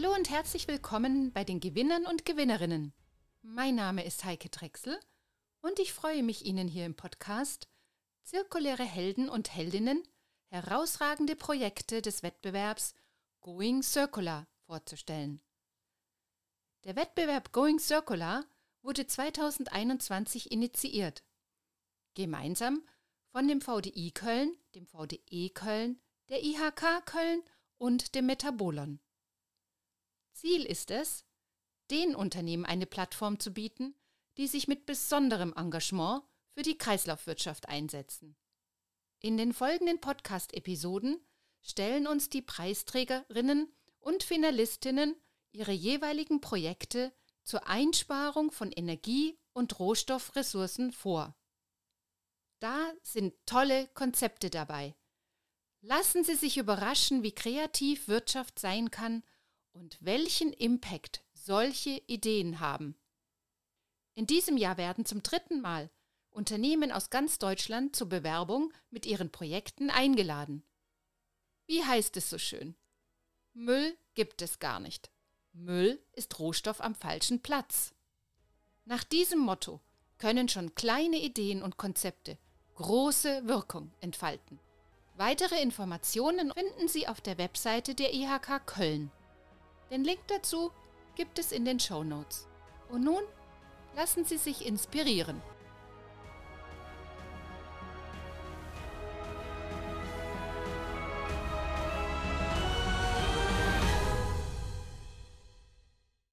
Hallo und herzlich willkommen bei den Gewinnern und Gewinnerinnen. Mein Name ist Heike Drechsel und ich freue mich, Ihnen hier im Podcast zirkuläre Helden und Heldinnen, herausragende Projekte des Wettbewerbs Going Circular vorzustellen. Der Wettbewerb Going Circular wurde 2021 initiiert, gemeinsam von dem VDI Köln, dem VDE Köln, der IHK Köln und dem Metabolon. Ziel ist es, den Unternehmen eine Plattform zu bieten, die sich mit besonderem Engagement für die Kreislaufwirtschaft einsetzen. In den folgenden Podcast-Episoden stellen uns die Preisträgerinnen und Finalistinnen ihre jeweiligen Projekte zur Einsparung von Energie und Rohstoffressourcen vor. Da sind tolle Konzepte dabei. Lassen Sie sich überraschen, wie kreativ Wirtschaft sein kann und welchen Impact solche Ideen haben. In diesem Jahr werden zum dritten Mal Unternehmen aus ganz Deutschland zur Bewerbung mit ihren Projekten eingeladen. Wie heißt es so schön? Müll gibt es gar nicht. Müll ist Rohstoff am falschen Platz. Nach diesem Motto können schon kleine Ideen und Konzepte große Wirkung entfalten. Weitere Informationen finden Sie auf der Webseite der IHK Köln. Den Link dazu gibt es in den Show Notes. Und nun lassen Sie sich inspirieren.